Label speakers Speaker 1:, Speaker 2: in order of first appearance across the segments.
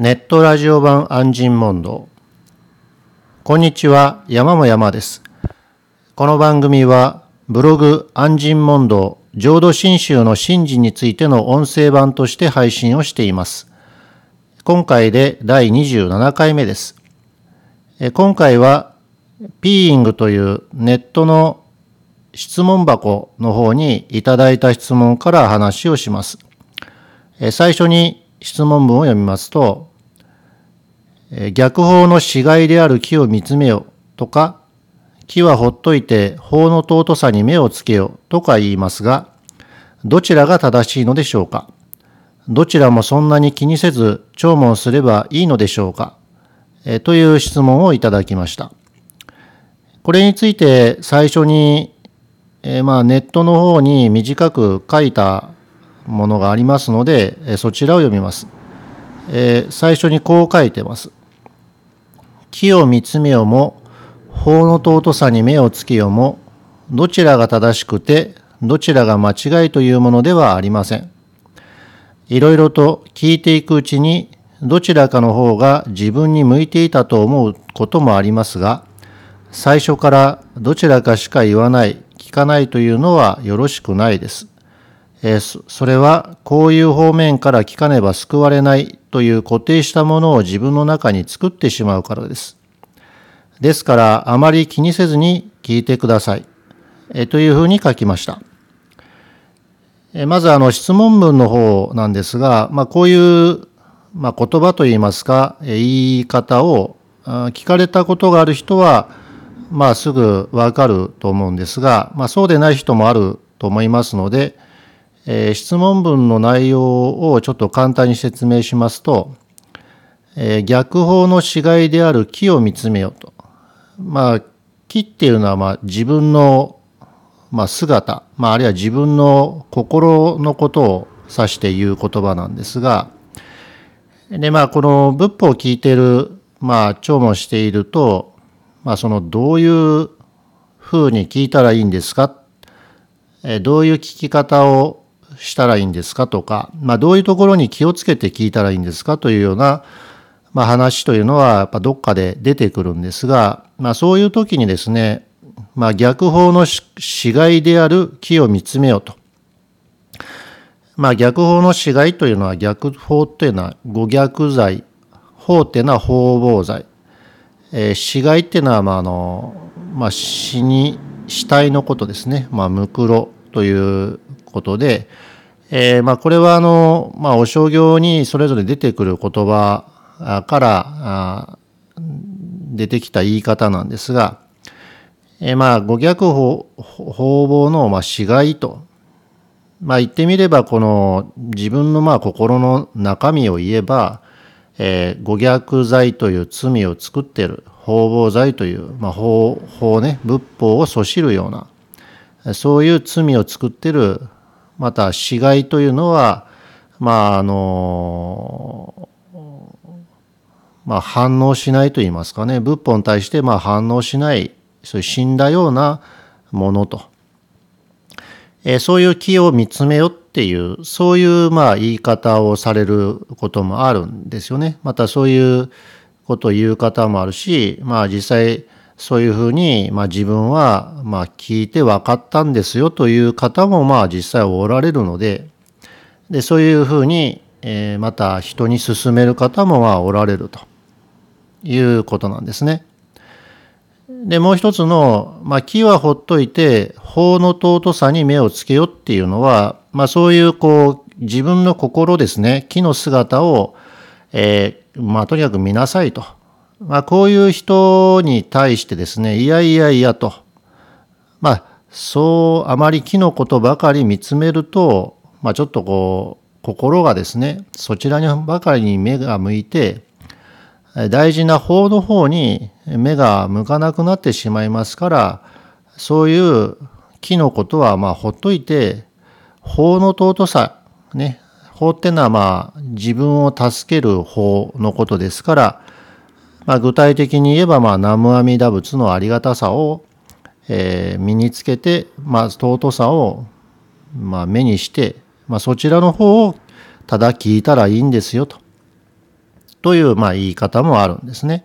Speaker 1: ネットラジオ版安心問答こんにちは山も山です。この番組はブログ安心問答浄土真宗の神事についての音声版として配信をしています。今回で第27回目です。今回はピーイングというネットの質問箱の方にいただいた質問から話をします。最初に質問文を読みますと、逆法の死骸である木を見つめよとか、木はほっといて法の尊さに目をつけよとか言いますが、どちらが正しいのでしょうか？どちらもそんなに気にせず聴聞すればいいのでしょうか？えという質問をいただきました。これについて最初にえ、まあネットの方に短く書いたものがありますので、えそちらを読みます、え、最初にこう書いてます。木を見つめよも、法の尊さに目をつけよも、どちらが正しくて、どちらが間違いというものではありません。いろいろと聞いていくうちに、どちらかの方が自分に向いていたと思うこともありますが、最初からどちらかしか言わない聞かないというのはよろしくないです。えー、それはこういう方面から聞かねば救われないという固定したものを自分の中に作ってしまうからです。ですからあまり気にせずに聞いてください。えー、というふうに書きました。えー、まずあの質問文の方なんですが、まあ、こういう、まあ、言葉といいますか、え言い方を聞かれたことがある人は、まあ、すぐわかると思うんですが、まあ、そうでない人もあると思いますので、えー、質問文の内容をちょっと簡単に説明しますと、えー、逆法の死骸である木を見つめようと。まあ、木っていうのは、まあ、自分の、まあ、姿、まあ、あるいは自分の心のことを指して言う言葉なんですが、で、まあ、この仏法を聞いている、まあ、聴聞していると、まあ、そのどういうふうに聞いたらいいんですか、えどういう聞き方をしたらいいんですかとか、まあ、どういうところに気をつけて聞いたらいいんですかというような、まあ、話というのはやっぱどっかで出てくるんですが、まあ、そういう時にですね、まあ、逆法の死骸である木を見つめようと。まあ、逆法の死骸というのは逆法というのは五逆罪、法っていうのは法防罪。えー、死骸っていうのは、まああのまあ、死に死体のことですね、まあ、ムクロということで、えーまあ、これはあの、まあ、お商業にそれぞれ出てくる言葉からあ出てきた言い方なんですが、えー、まあ、五逆法法法の、まあ、死骸と、まあ、言ってみれば、この自分のまあ心の中身を言えば、えー、五逆罪という罪を作っている法暴罪という、まあ、法法ね仏法をそしるようなそういう罪を作っているまた死骸というのはまああのまあ反応しないと言いますかね仏法に対してまあ反応しないそういう死んだようなものと、えー、そういう木を見つめよっていう、そういうまあ言い方をされることもあるんですよね。またそういうことを言う方もあるし、まあ実際そういうふうに、まあ自分はまあ聞いて分かったんですよという方もまあ実際おられるので、で、そういうふうに、えー、また人に勧める方もまあおられるということなんですね。で、もう一つの、まあ、木はほっといて、法の尊さに目をつけよっていうのは、まあ、そういう、こう、自分の心ですね、木の姿を、えー、まあ、とにかく見なさいと。まあ、こういう人に対してですね、いやいやいやと。まあ、そう、あまり木のことばかり見つめると、まあ、ちょっとこう、心がですね、そちらにばかりに目が向いて、大事な法の方に目が向かなくなってしまいますから、そういう木のことはまあほっといて、法の尊さ、ね、法ってのはまあ自分を助ける法のことですから、まあ、具体的に言えばまあ南無阿弥陀仏のありがたさを、えー、身につけて、まあ、尊さをまあ目にして、まあ、そちらの方をただ聞いたらいいんですよとという、まあ、言い方もあるんですね。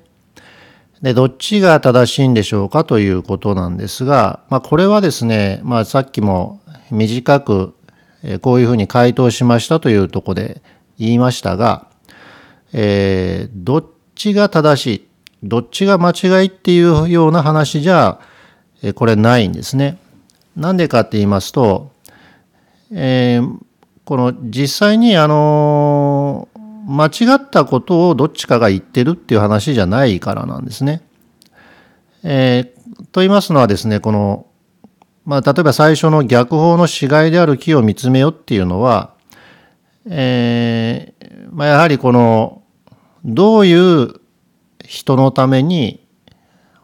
Speaker 1: で、どっちが正しいんでしょうかということなんですが、まあ、これはですね、まあ、さっきも短く、こういうふうに回答しましたというとこで言いましたが、えー、どっちが正しい、どっちが間違いっていうような話じゃ、これないんですね。なんでかって言いますと、えー、この実際にあの間違ったことをどっちかが言ってるっていう話じゃないからなんですね。えー、と言いますのはですね、この、まあ、例えば最初の逆法の死骸である木を見つめよっていうのは、えー、まあ、やはりこの、どういう人のために、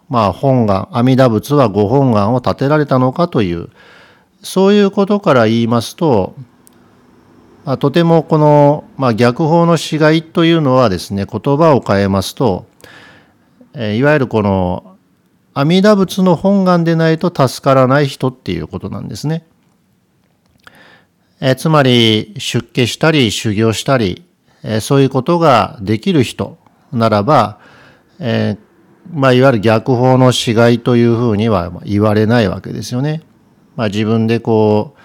Speaker 1: まあ、本願、阿弥陀仏はご本願を立てられたのかという、そういうことから言いますと、まあ、とてもこの、まあ、逆法の死骸というのはですね、言葉を変えますと、え、いわゆるこの阿弥陀仏の本願でないと助からない人っていうことなんですね。え、つまり出家したり修行したり、え、そういうことができる人ならば、え、まあ、いわゆる逆法の死骸というふうには言われないわけですよね。まあ、自分でこう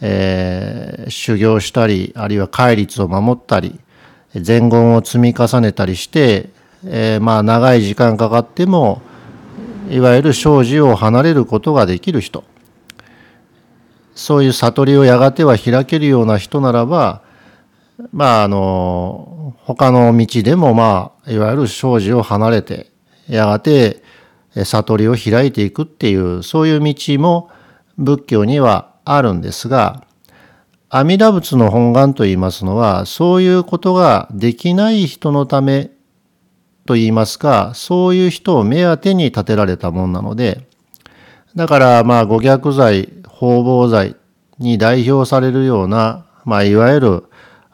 Speaker 1: えー、修行したり、あるいは戒律を守ったり、伝言を積み重ねたりして、えー、まあ長い時間かかっても、いわゆる生死を離れることができる人。そういう悟りをやがては開けるような人ならば、まああの、他の道でもまあ、いわゆる生死を離れて、やがて悟りを開いていくっていう、そういう道も仏教にはあるんですが、阿弥陀仏の本願と言いますのは、そういうことができない人のためと言いますか、そういう人を目当てに立てられたものなので、だからまあ五逆罪、方々罪に代表されるような、まあいわゆる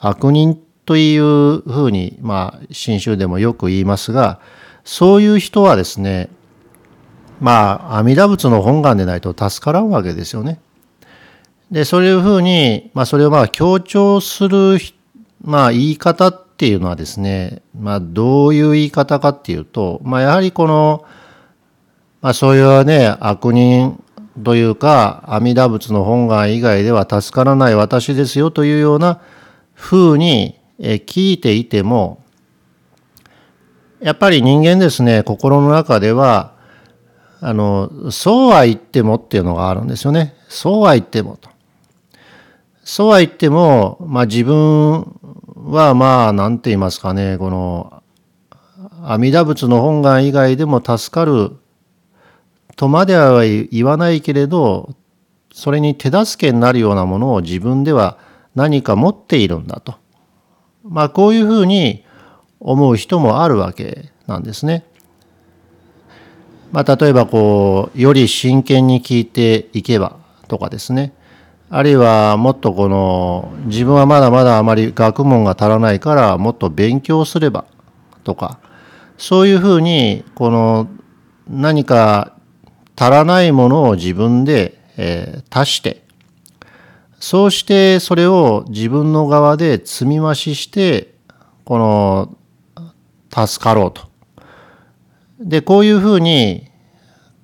Speaker 1: 悪人というふうに、まあ新宗でもよく言いますが、そういう人はですね、まあ阿弥陀仏の本願でないと助からんわけですよね。で、そういうふうに、まあ、それをまあ強調する、まあ、言い方っていうのはですね、まあ、どういう言い方かっていうと、まあ、やはりこの、まあ、そういうね、悪人というか、阿弥陀仏の本願以外では助からない私ですよというような風に聞いていても、やっぱり人間ですね、心の中では、あの、そうは言ってもっていうのがあるんですよね。そうは言ってもと。そうは言っても、まあ自分はまあ何て言いますかね、この阿弥陀仏の本願以外でも助かるとまでは言わないけれど、それに手助けになるようなものを自分では何か持っているんだと。まあこういうふうに思う人もあるわけなんですね。まあ例えばこう、より真剣に聞いていけばとかですね。あるいはもっとこの自分はまだまだあまり学問が足らないからもっと勉強すればとかそういうふうにこの何か足らないものを自分で、えー、足してそうしてそれを自分の側で積み増ししてこの助かろうと。でこういうふうに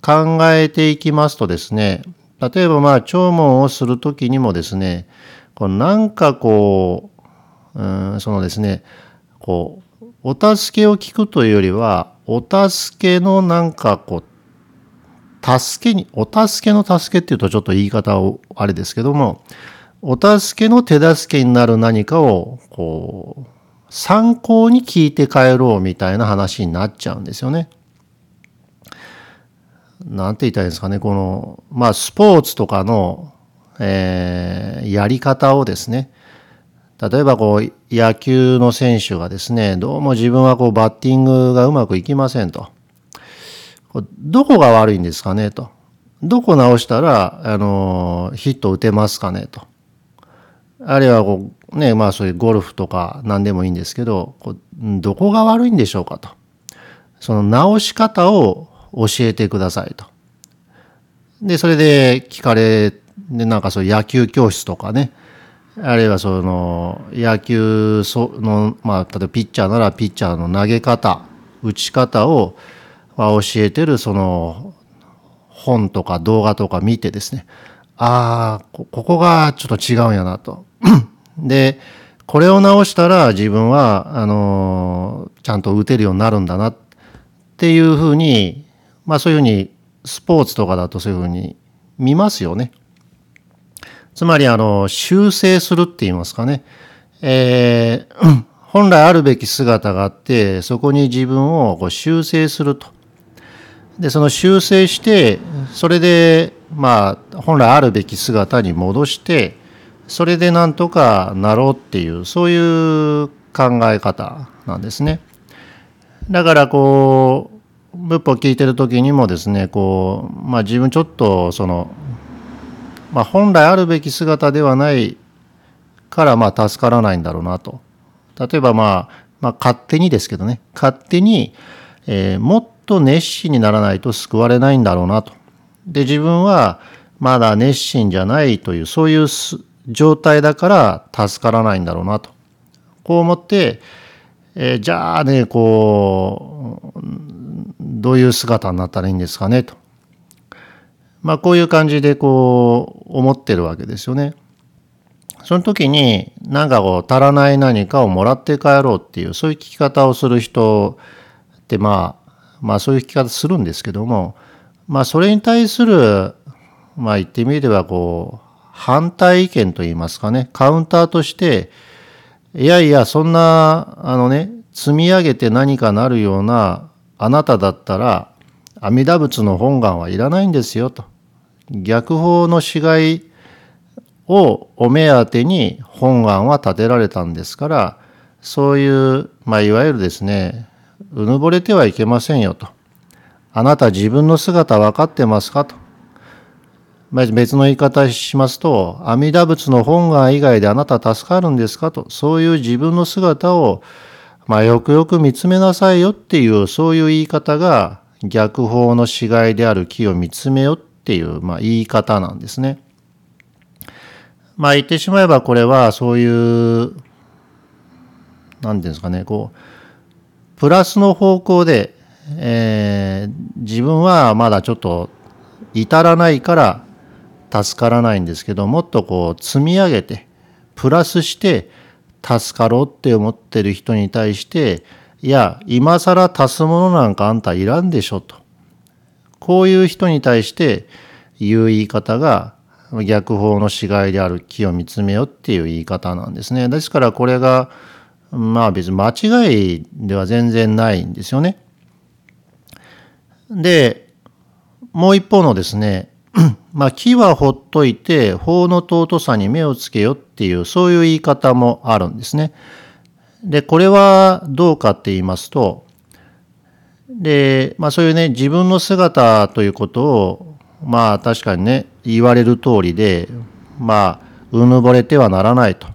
Speaker 1: 考えていきますとですね例えばまあ聴聞をするときにもですね、こうなんかこう、うん、そのですね、こう、お助けを聞くというよりは、お助けのなんかこう、助けに、お助けの助けっていうとちょっと言い方をあれですけども、お助けの手助けになる何かを、こう、参考に聞いて帰ろうみたいな話になっちゃうんですよね。なんて言ったいいんですかね、この、まあ、スポーツとかの、えー、やり方をですね、例えばこう、野球の選手がですね、どうも自分はこう、バッティングがうまくいきませんと。どこが悪いんですかねと。どこ直したら、あの、ヒット打てますかねと。あるいはこう、ね、まあそういうゴルフとか何でもいいんですけど、こうどこが悪いんでしょうかと。その直し方を教えてくださいと。で、それで聞かれ、で、なんかそういう野球教室とかね、あるいはその野球の、まあ、例えばピッチャーならピッチャーの投げ方打ち方を、教えてるその本とか動画とか見てですねああここがちょっと違うんやなと。でこれを直したら自分はあのちゃんと打てるようになるんだなっていうふうにまあそういうふうにスポーツとかだとそういうふうに見ますよね。つまりあの修正するって言いますかね。えー、本来あるべき姿があってそこに自分をこう修正すると。でその修正してそれでまあ本来あるべき姿に戻してそれでなんとかなろうっていうそういう考え方なんですね。だからこう仏法を聞いてる時にもですねこう、まあ、自分ちょっとその、まあ、本来あるべき姿ではないからまあ助からないんだろうなと。例えばまあ、まあ、勝手にですけどね勝手に、えー、もっと熱心にならないと救われないんだろうなと。で自分はまだ熱心じゃないというそういう状態だから助からないんだろうなとこう思って、えー、じゃあねこうどういう姿になったらいいんですかねとまあこういう感じでこう思ってるわけですよね。その時になんかこう足らない何かをもらって帰ろうっていうそういう聞き方をする人ってまあまあそういう聞き方するんですけどもまあそれに対するまあ言ってみればこう反対意見といいますかねカウンターとしていやいやそんなあのね積み上げて何かなるようなあなただったら阿弥陀仏の本願はいらないんですよと。逆法の死骸をお目当てに本願は建てられたんですからそういう、まあ、いわゆるですねうぬぼれてはいけませんよと。あなた自分の姿分かってますかと。別の言い方しますと、阿弥陀仏の本願以外であなた助かるんですかと、そういう自分の姿を、まあ、よくよく見つめなさいよっていう、そういう言い方が逆法の死骸である木を見つめよっていう、まあ、言い方なんですね。まあ言ってしまえばこれはそういう、何て言うんですかね、こう、プラスの方向で、えー、自分はまだちょっと至らないから助からないんですけどもっとこう積み上げてプラスして助かろうって思ってる人に対していや今更足すものなんかあんたいらんでしょとこういう人に対して言う言い方が逆法の死骸である木を見つめよっていう言い方なんですね。ですからこれがまあ別に間違いでは全然ないんですよね。で、もう一方のですね、まあ木はほっといて法の尊さに目をつけよっていうそういう言い方もあるんですね。で、これはどうかって言いますと、で、まあそういうね、自分の姿ということを、まあ確かにね、言われる通りで、まあ、うぬぼれてはならないと。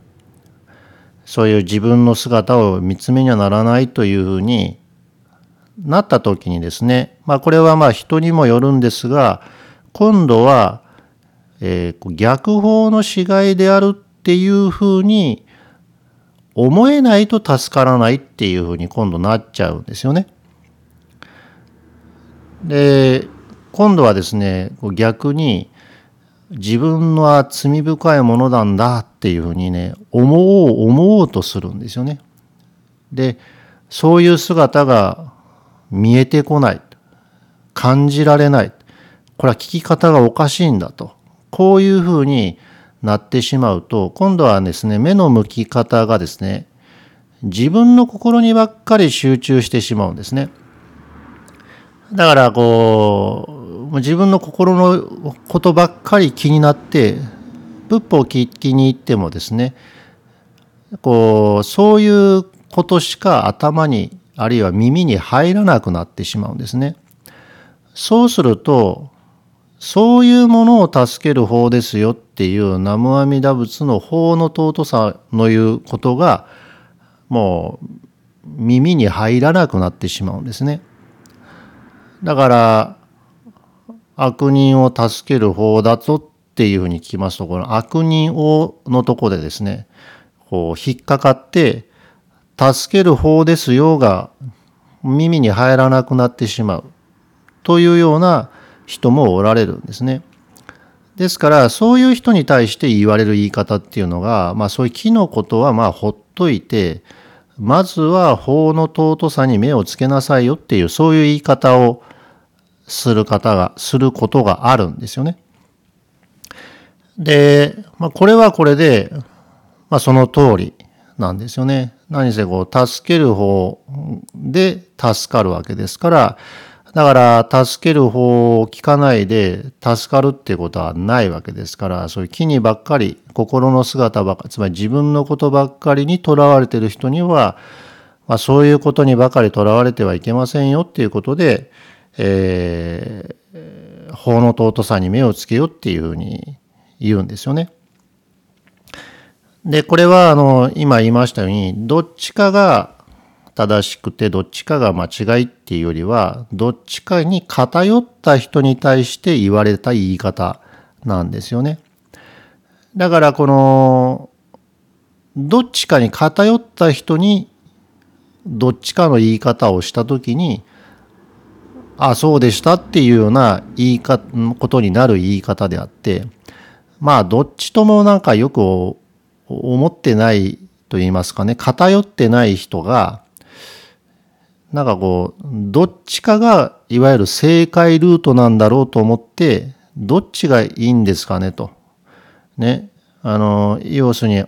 Speaker 1: そういう自分の姿を見つめにはならないというふうになった時にですね、まあ、これはまあ人にもよるんですが今度は、えー、逆法の死骸であるっていうふうに思えないと助からないっていうふうに今度なっちゃうんですよね。で今度はですね逆に自分は罪深いものなんだっていうふうにね思おう思おうとするんですよね。でそういう姿が見えてこない感じられないこれは聞き方がおかしいんだとこういうふうになってしまうと今度はですね目の向き方がですね自分の心にばっかり集中してしまうんですね。だからこう自分の心のことばっかり気になって仏法を聞きに行ってもですねこうそういうことしか頭にあるいは耳に入らなくなってしまうんですね。そうするとそういうものを助ける法ですよっていう南無阿弥陀仏の法の尊さのいうことがもう耳に入らなくなってしまうんですね。だから悪人を助ける方だぞっていうふうに聞きますと、この悪人王のとこでですね、こう引っかかって、助ける方ですよが耳に入らなくなってしまうというような人もおられるんですね。ですから、そういう人に対して言われる言い方っていうのが、まあそういう木のことはまあほっといて、まずは法の尊さに目をつけなさいよっていう、そういう言い方をする方が、することがあるんですよね。で、まあこれはこれで、まあその通りなんですよね。何せこう、助ける方で助かるわけですから、だから、助ける方を聞かないで助かるっていうことはないわけですから、そういう木にばっかり、心の姿ばっかり、つまり自分のことばっかりにとらわれている人には、まあ、そういうことにばかりとらわれてはいけませんよっていうことで、えー、法の尊さに目をつけようっていうふうに言うんですよね。で、これは、あの、今言いましたように、どっちかが正しくてどっちかが間違いっていうよりはどっちかに偏った人に対して言われた言い方なんですよね。だからこのどっちかに偏った人にどっちかの言い方をした時にあそうでしたっていうような言いかことになる言い方であってまあどっちともなんかよく思ってないと言いますかね偏ってない人がなんかこう、どっちかがいわゆる正解ルートなんだろうと思って、どっちがいいんですかねと。ね。あの、要するに、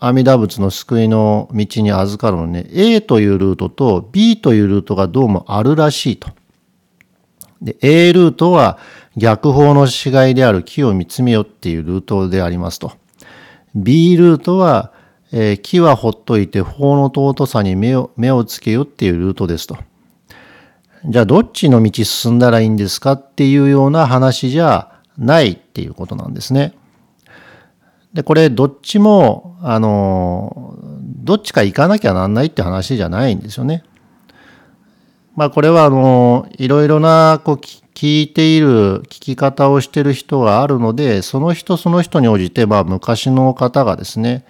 Speaker 1: 阿弥陀仏の救いの道に預かるのね、A というルートと B というルートがどうもあるらしいと。で、A ルートは逆法の死骸である木を見つめよっていうルートでありますと。B ルートはえー、木はほっといて法の尊さに目を目をつけよっていうルートですと。じゃあどっちの道進んだらいいんですかっていうような話じゃないっていうことなんですね。で、これどっちも、あの、どっちか行かなきゃなんないって話じゃないんですよね。まあこれはあの、いろいろなこう聞いている聞き方をしてる人があるので、その人その人に応じて、まあ昔の方がですね、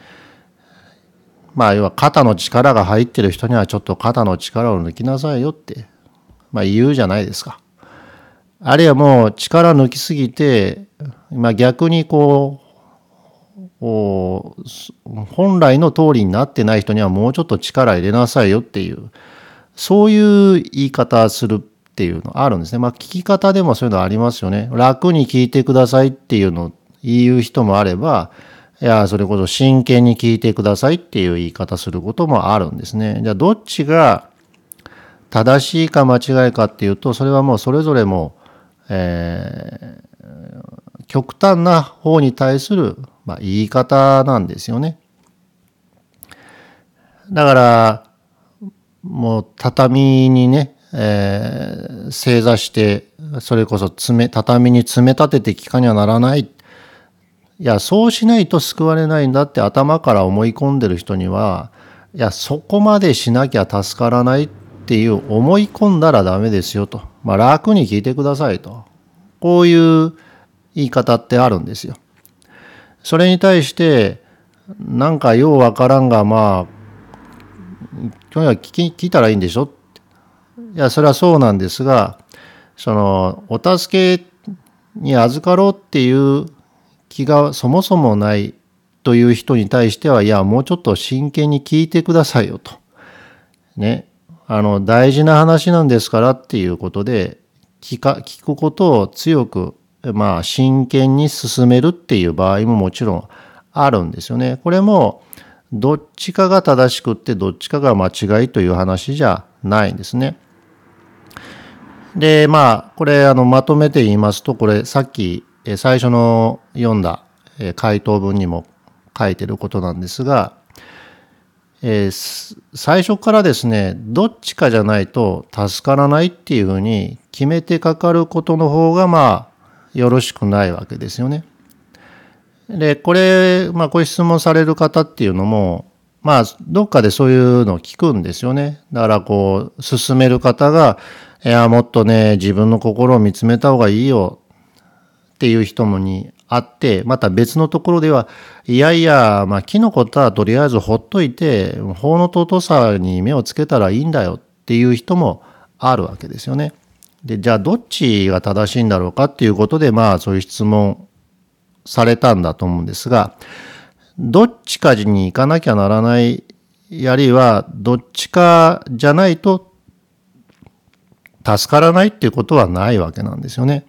Speaker 1: まあ、要は肩の力が入ってる人にはちょっと肩の力を抜きなさいよって、まあ言うじゃないですか。あるいはもう力抜きすぎて、まあ逆にこう、本来の通りになってない人にはもうちょっと力入れなさいよっていう、そういう言い方するっていうのあるんですね。まあ聞き方でもそういうのありますよね。楽に聞いてくださいっていうのを言う人もあれば、いや、それこそ真剣に聞いてくださいっていう言い方することもあるんですね。じゃあ、どっちが正しいか間違いかっていうと、それはもうそれぞれも、えー、極端な方に対する、まあ、言い方なんですよね。だから、もう畳にね、えー、正座して、それこそ爪、畳に詰め立てて聞かにはならないいや、そうしないと救われないんだって頭から思い込んでる人には、いや、そこまでしなきゃ助からないっていう思い込んだらダメですよと。まあ、楽に聞いてくださいと。こういう言い方ってあるんですよ。それに対して、なんかようわからんが、まあ、今日は聞き聞いたらいいんでしょ？いや、それはそうなんですが、その、お助けに預かろうっていう気がそもそもないという人に対しては、いや、もうちょっと真剣に聞いてくださいよと。ね。あの、大事な話なんですからっていうことで、聞か、聞くことを強く、まあ、真剣に進めるっていう場合ももちろんあるんですよね。これも、どっちかが正しくってどっちかが間違いという話じゃないんですね。で、まあ、これ、あの、まとめて言いますと、これ、さっき最初の読んだ回答文にも書いてることなんですが、えー、最初からですね、どっちかじゃないと助からないっていうふうに決めてかかることの方がまあよろしくないわけですよね。で、これ、まあご質問される方っていうのも、まあどっかでそういうのを聞くんですよね。だからこう、進める方が、いや、もっとね、自分の心を見つめた方がいいよっていう人もにあって、また別のところでは、いやいや、まあ、木のことはとりあえずほっといて、法の尊さに目をつけたらいいんだよっていう人もあるわけですよね。で、じゃあどっちが正しいんだろうかっていうことで、まあそういう質問されたんだと思うんですが、どっちかに行かなきゃならない、あるいはどっちかじゃないと助からないっていうことはないわけなんですよね。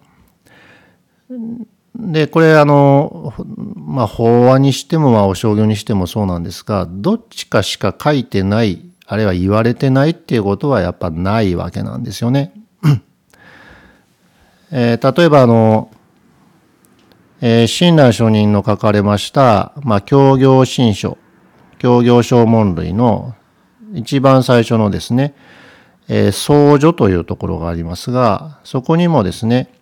Speaker 1: で、これあの、まあ法話にしてもまあお商業にしてもそうなんですが、どっちかしか書いてない、あるいは言われてないっていうことはやっぱないわけなんですよね。えー、例えばあの、えー、親鸞上人の書かれました、まあ、協業新書、協業小問類の一番最初のですね、えー、相助というところがありますが、そこにもですね、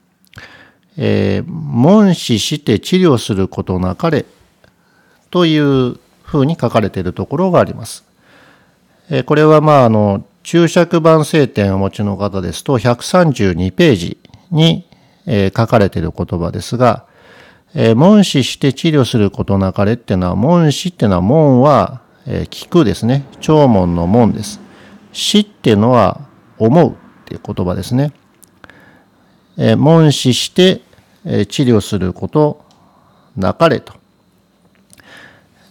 Speaker 1: えー、問死して治療することなかれというふうに書かれているところがあります。えー、これはまあ、あの、注釈版聖典をお持ちの方ですと、132ページに、えー、書かれている言葉ですが、えー、問死して治療することなかれっていうのは、問死っていうのは、門は、えー、聞くですね。聴門の門です。死っていうのは、思うっていう言葉ですね。えー、問死して、えー、治療することなかれと。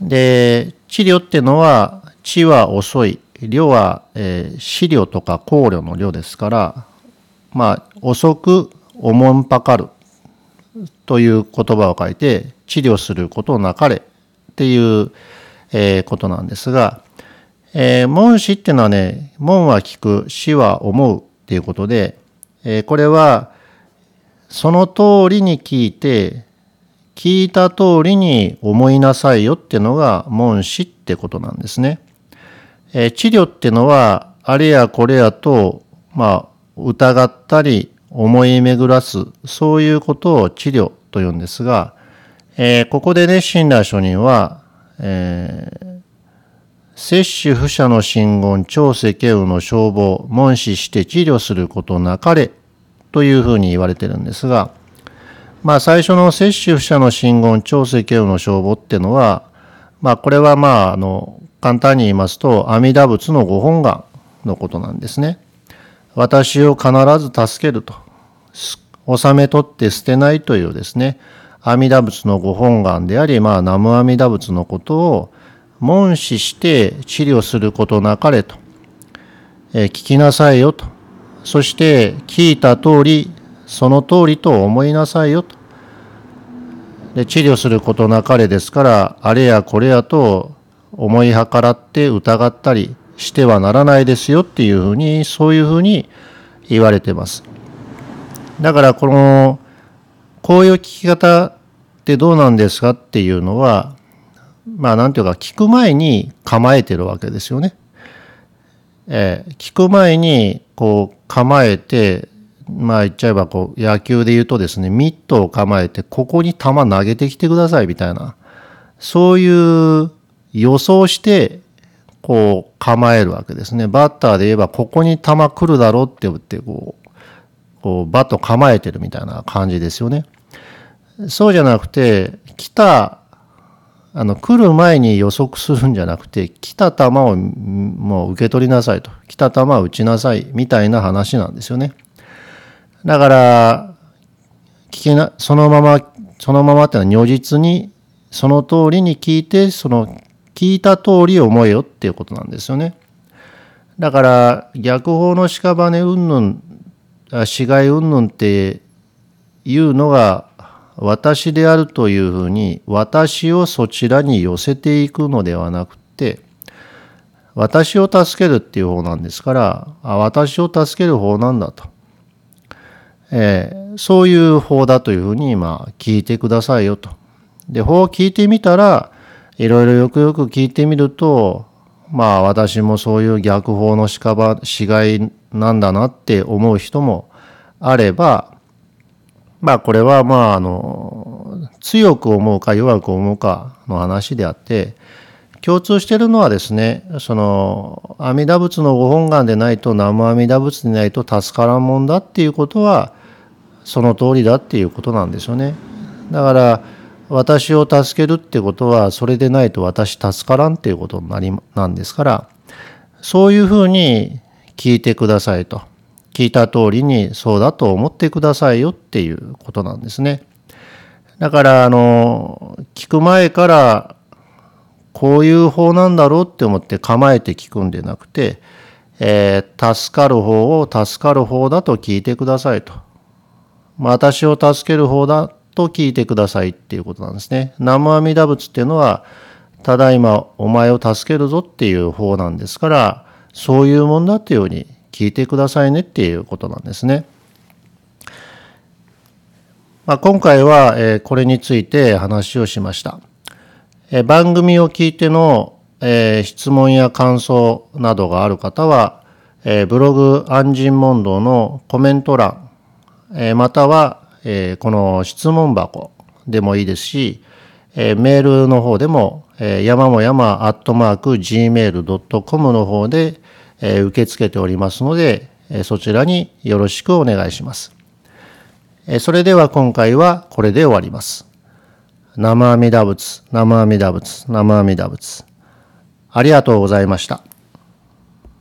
Speaker 1: で、治療っていうのは、治は遅い、量は、えー、資料とか考慮の量ですから、まあ、遅くおもんぱかるという言葉を書いて、治療することなかれっていう、えー、ことなんですが、えー、門死っていうのはね、門は聞く、死は思うっていうことで、えー、これは、その通りに聞いて、聞いた通りに思いなさいよっていうのが門死ってことなんですね。えー、治療っていうのは、あれやこれやと、まあ、疑ったり思い巡らす、そういうことを治療と言うんですが、えー、ここでね、親鸞書人は、えー、摂取不捨の真言、超世間雨の消防、問死して治療することなかれ、というふうに言われてるんですが、まあ最初の摂取不捨の真言、超世間雨の消防っていうのは、まあこれはまあ、あの、簡単に言いますと、阿弥陀仏のご本願のことなんですね。私を必ず助けると。収め取って捨てないというですね、阿弥陀仏のご本願であり、まあ、南無阿弥陀仏のことを問視して治療することなかれと、え聞きなさいよと。そして聞いた通り、その通りと思いなさいよと。で治療することなかれですから、あれやこれやと思い計らって疑ったりしてはならないですよっていうふうに、そういうふうに言われてます。だからこの、こういう聞き方ってどうなんですかっていうのは、まあなんていうか聞く前に構えてるわけですよね。えー、聞く前にこう構えて、まあ言っちゃえばこう野球で言うとですね、ミットを構えてここに球投げてきてくださいみたいな、そういう予想してこう構えるわけですね。バッターで言えばここに球来るだろうって言ってこう、こうバット構えてるみたいな感じですよね。そうじゃなくて、来たあの、来る前に予測するんじゃなくて、来た球をもう受け取りなさいと。来た球を打ちなさい、みたいな話なんですよね。だから、聞けな、そのまま、そのままっていうのは如実に、その通りに聞いて、その、聞いた通り思えよっていうことなんですよね。だから、逆法の屍云々、死骸云々っていうのが私であるというふうに私をそちらに寄せていくのではなくて私を助けるっていう方なんですからあ私を助ける方なんだと、えー、そういう方だというふうに今聞いてくださいよと。で法を聞いてみたらいろいろよくよく聞いてみるとまあ私もそういう逆法の死骸なんだなって思う人もあればまあこれはまああの強く思うか弱く思うかの話であって共通しているのはですねその阿弥陀仏のご本願でないと南無阿弥陀仏でないと助からんもんだっていうことはその通りだっていうことなんですよね。だから私を助けるってことはそれでないと私助からんっていうことになりなんですからそういうふうに聞いてくださいと聞いた通りにそうだと思ってくださいよっていうことなんですね。だからあの聞く前からこういう方なんだろうって思って構えて聞くんでなくて、えー、助かる方を助かる方だと聞いてくださいと。私を助ける方だと聞いてくださいっていうことなんですね。南無阿弥陀仏っていうのは、ただいまお前を助けるぞっていう方なんですから、そういうもんだっていうように聞いてくださいねっていうことなんですね。まあ、今回は、えこれについて話をしました。え番組を聞いての、え質問や感想などがある方は、えブログ安心問答のコメント欄、えまたは、えこの質問箱でもいいですし、えメールの方でも、え山も山アットマーク gmail.com の方で、え受け付けておりますので、えそちらによろしくお願いします。えそれでは今回はこれで終わります。生阿弥陀仏、生阿弥陀仏、生阿弥陀仏。ありがとうございました。